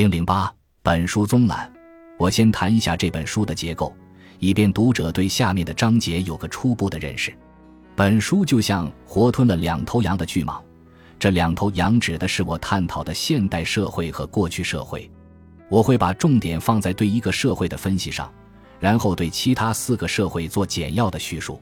零零八，本书综览。我先谈一下这本书的结构，以便读者对下面的章节有个初步的认识。本书就像活吞了两头羊的巨蟒，这两头羊指的是我探讨的现代社会和过去社会。我会把重点放在对一个社会的分析上，然后对其他四个社会做简要的叙述。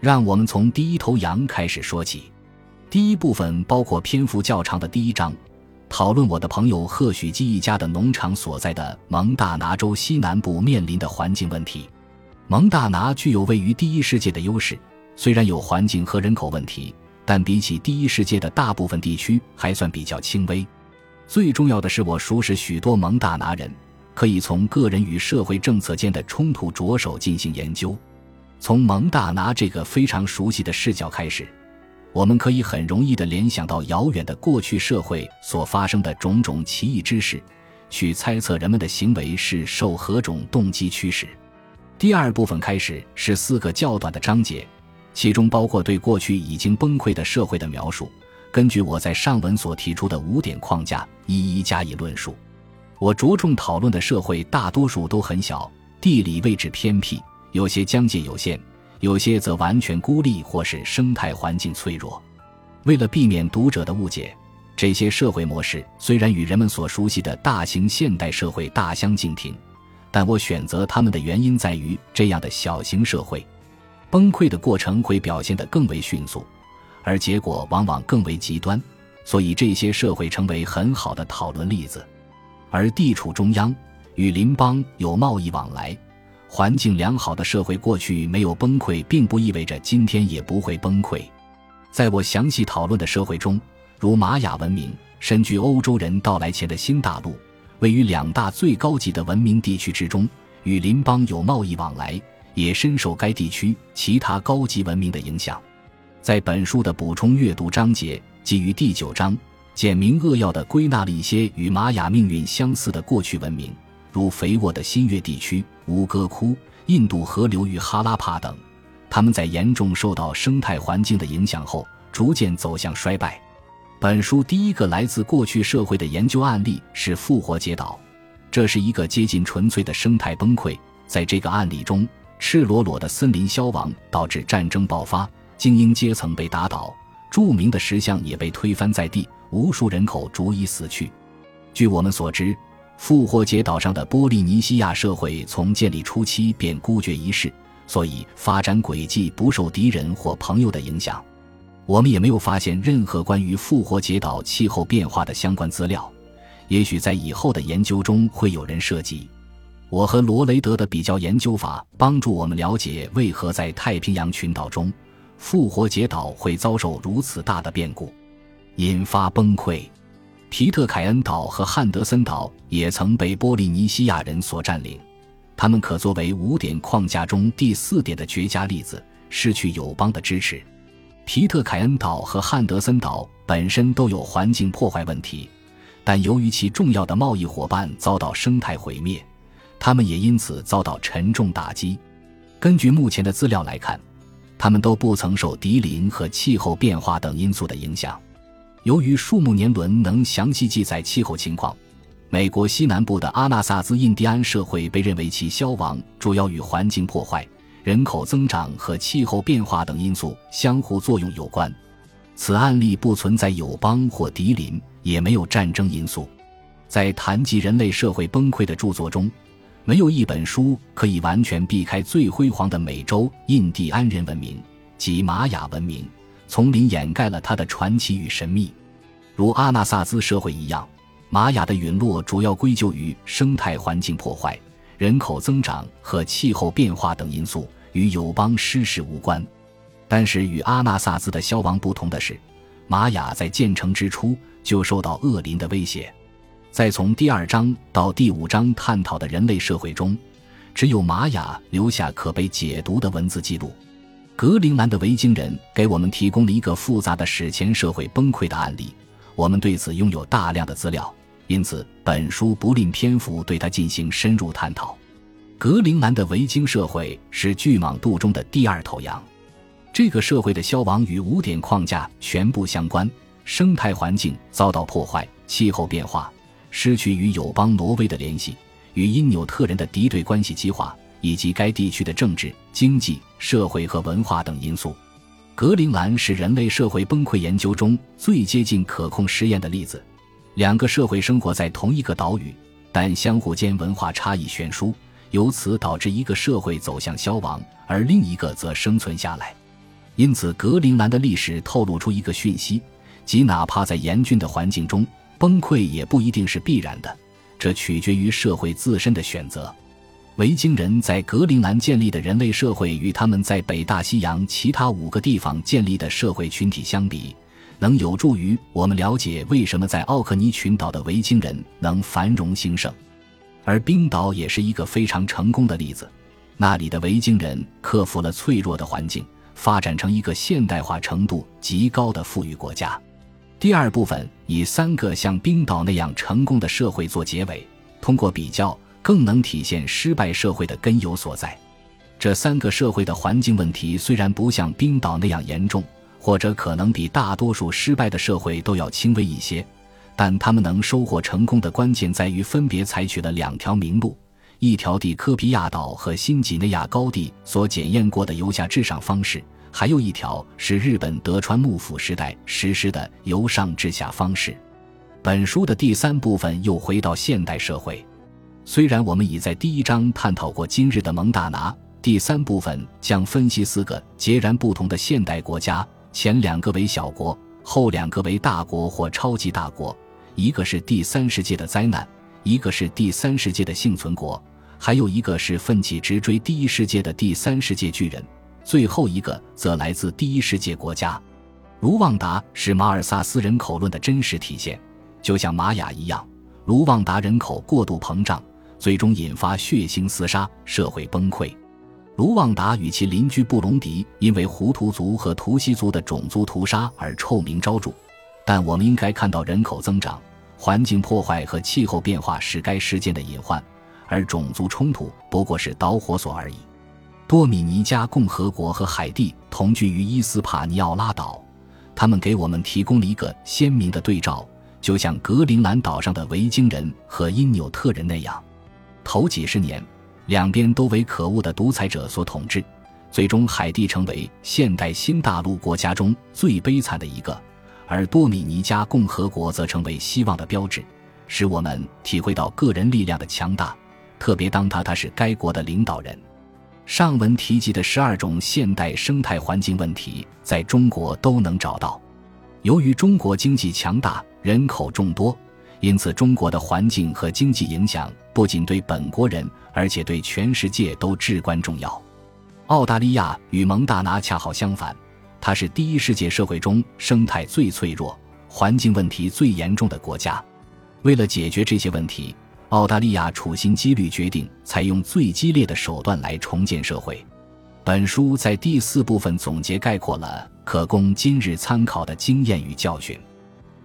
让我们从第一头羊开始说起。第一部分包括篇幅较长的第一章。讨论我的朋友贺许基一家的农场所在的蒙大拿州西南部面临的环境问题。蒙大拿具有位于第一世界的优势，虽然有环境和人口问题，但比起第一世界的大部分地区还算比较轻微。最重要的是，我熟识许多蒙大拿人，可以从个人与社会政策间的冲突着手进行研究。从蒙大拿这个非常熟悉的视角开始。我们可以很容易地联想到遥远的过去社会所发生的种种奇异之事，去猜测人们的行为是受何种动机驱使。第二部分开始是四个较短的章节，其中包括对过去已经崩溃的社会的描述，根据我在上文所提出的五点框架一一加以论述。我着重讨论的社会大多数都很小，地理位置偏僻，有些疆界有限。有些则完全孤立，或是生态环境脆弱。为了避免读者的误解，这些社会模式虽然与人们所熟悉的大型现代社会大相径庭，但我选择它们的原因在于，这样的小型社会崩溃的过程会表现得更为迅速，而结果往往更为极端，所以这些社会成为很好的讨论例子。而地处中央，与邻邦有贸易往来。环境良好的社会过去没有崩溃，并不意味着今天也不会崩溃。在我详细讨论的社会中，如玛雅文明，身居欧洲人到来前的新大陆，位于两大最高级的文明地区之中，与邻邦有贸易往来，也深受该地区其他高级文明的影响。在本书的补充阅读章节，基于第九章，简明扼要地归纳了一些与玛雅命运相似的过去文明。如肥沃的新月地区、吴哥窟、印度河流域哈拉帕等，他们在严重受到生态环境的影响后，逐渐走向衰败。本书第一个来自过去社会的研究案例是复活节岛，这是一个接近纯粹的生态崩溃。在这个案例中，赤裸裸的森林消亡导致战争爆发，精英阶层被打倒，著名的石像也被推翻在地，无数人口逐一死去。据我们所知。复活节岛上的波利尼西亚社会从建立初期便孤绝一世，所以发展轨迹不受敌人或朋友的影响。我们也没有发现任何关于复活节岛气候变化的相关资料。也许在以后的研究中会有人涉及。我和罗雷德的比较研究法帮助我们了解为何在太平洋群岛中，复活节岛会遭受如此大的变故，引发崩溃。皮特凯恩岛和汉德森岛也曾被波利尼西亚人所占领，他们可作为五点框架中第四点的绝佳例子：失去友邦的支持。皮特凯恩岛和汉德森岛本身都有环境破坏问题，但由于其重要的贸易伙伴遭到生态毁灭，他们也因此遭到沉重打击。根据目前的资料来看，他们都不曾受敌林和气候变化等因素的影响。由于树木年轮能详细记载气候情况，美国西南部的阿纳萨兹印第安社会被认为其消亡主要与环境破坏、人口增长和气候变化等因素相互作用有关。此案例不存在友邦或敌邻，也没有战争因素。在谈及人类社会崩溃的著作中，没有一本书可以完全避开最辉煌的美洲印第安人文明及玛雅文明。丛林掩盖了它的传奇与神秘，如阿纳萨兹社会一样，玛雅的陨落主要归咎于生态环境破坏、人口增长和气候变化等因素，与友邦失势无关。但是与阿纳萨兹的消亡不同的是，玛雅在建成之初就受到恶灵的威胁。在从第二章到第五章探讨的人类社会中，只有玛雅留下可被解读的文字记录。格陵兰的维京人给我们提供了一个复杂的史前社会崩溃的案例，我们对此拥有大量的资料，因此本书不吝篇幅对它进行深入探讨。格陵兰的维京社会是巨蟒肚中的第二头羊，这个社会的消亡与五点框架全部相关：生态环境遭到破坏、气候变化、失去与友邦挪威的联系，与因纽特人的敌对关系激化，以及该地区的政治、经济、社会和文化等因素。格陵兰是人类社会崩溃研究中最接近可控实验的例子。两个社会生活在同一个岛屿，但相互间文化差异悬殊，由此导致一个社会走向消亡，而另一个则生存下来。因此，格陵兰的历史透露出一个讯息，即哪怕在严峻的环境中，崩溃也不一定是必然的，这取决于社会自身的选择。维京人在格陵兰建立的人类社会，与他们在北大西洋其他五个地方建立的社会群体相比，能有助于我们了解为什么在奥克尼群岛的维京人能繁荣兴盛。而冰岛也是一个非常成功的例子，那里的维京人克服了脆弱的环境，发展成一个现代化程度极高的富裕国家。第二部分以三个像冰岛那样成功的社会做结尾，通过比较。更能体现失败社会的根由所在。这三个社会的环境问题虽然不像冰岛那样严重，或者可能比大多数失败的社会都要轻微一些，但他们能收获成功的关键在于分别采取了两条明路：一条地科皮亚岛和新几内亚高地所检验过的由下至上方式，还有一条是日本德川幕府时代实施的由上至下方式。本书的第三部分又回到现代社会。虽然我们已在第一章探讨过今日的蒙大拿，第三部分将分析四个截然不同的现代国家，前两个为小国，后两个为大国或超级大国。一个是第三世界的灾难，一个是第三世界的幸存国，还有一个是奋起直追第一世界的第三世界巨人。最后一个则来自第一世界国家。卢旺达是马尔萨斯人口论的真实体现，就像玛雅一样，卢旺达人口过度膨胀。最终引发血腥厮杀，社会崩溃。卢旺达与其邻居布隆迪因为胡图族和图西族的种族屠杀而臭名昭著，但我们应该看到人口增长、环境破坏和气候变化是该事件的隐患，而种族冲突不过是导火索而已。多米尼加共和国和海地同居于伊斯帕尼奥拉岛，他们给我们提供了一个鲜明的对照，就像格陵兰岛上的维京人和因纽特人那样。头几十年，两边都为可恶的独裁者所统治，最终海地成为现代新大陆国家中最悲惨的一个，而多米尼加共和国则成为希望的标志，使我们体会到个人力量的强大，特别当他他是该国的领导人。上文提及的十二种现代生态环境问题，在中国都能找到。由于中国经济强大，人口众多。因此，中国的环境和经济影响不仅对本国人，而且对全世界都至关重要。澳大利亚与蒙大拿恰好相反，它是第一世界社会中生态最脆弱、环境问题最严重的国家。为了解决这些问题，澳大利亚处心积虑决定采用最激烈的手段来重建社会。本书在第四部分总结概括了可供今日参考的经验与教训。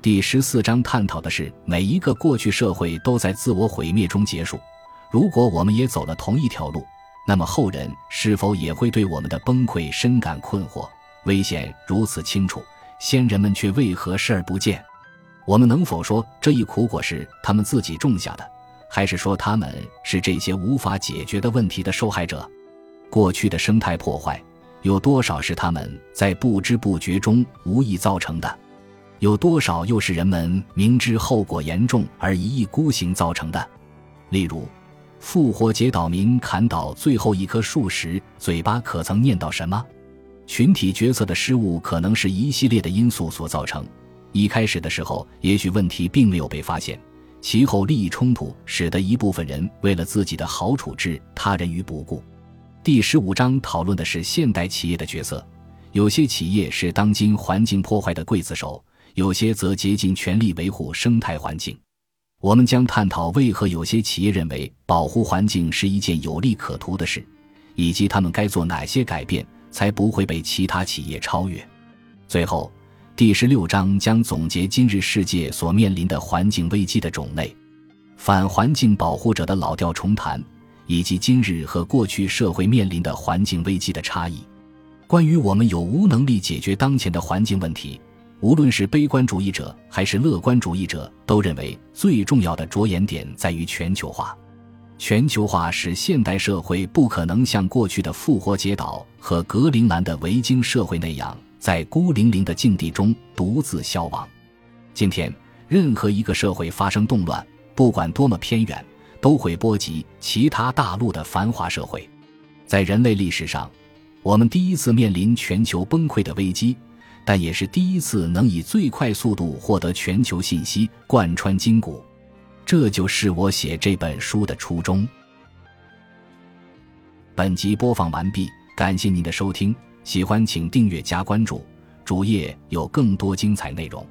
第十四章探讨的是每一个过去社会都在自我毁灭中结束。如果我们也走了同一条路，那么后人是否也会对我们的崩溃深感困惑？危险如此清楚，先人们却为何视而不见？我们能否说这一苦果是他们自己种下的，还是说他们是这些无法解决的问题的受害者？过去的生态破坏有多少是他们在不知不觉中无意造成的？有多少又是人们明知后果严重而一意孤行造成的？例如，复活节岛民砍倒最后一棵树时，嘴巴可曾念叨什么？群体决策的失误可能是一系列的因素所造成。一开始的时候，也许问题并没有被发现，其后利益冲突使得一部分人为了自己的好处置他人于不顾。第十五章讨论的是现代企业的角色，有些企业是当今环境破坏的刽子手。有些则竭尽全力维护生态环境。我们将探讨为何有些企业认为保护环境是一件有利可图的事，以及他们该做哪些改变才不会被其他企业超越。最后，第十六章将总结今日世界所面临的环境危机的种类、反环境保护者的老调重弹，以及今日和过去社会面临的环境危机的差异。关于我们有无能力解决当前的环境问题。无论是悲观主义者还是乐观主义者，都认为最重要的着眼点在于全球化。全球化使现代社会不可能像过去的复活节岛和格陵兰的维京社会那样，在孤零零的境地中独自消亡。今天，任何一个社会发生动乱，不管多么偏远，都会波及其他大陆的繁华社会。在人类历史上，我们第一次面临全球崩溃的危机。但也是第一次能以最快速度获得全球信息，贯穿筋骨。这就是我写这本书的初衷。本集播放完毕，感谢您的收听，喜欢请订阅加关注，主页有更多精彩内容。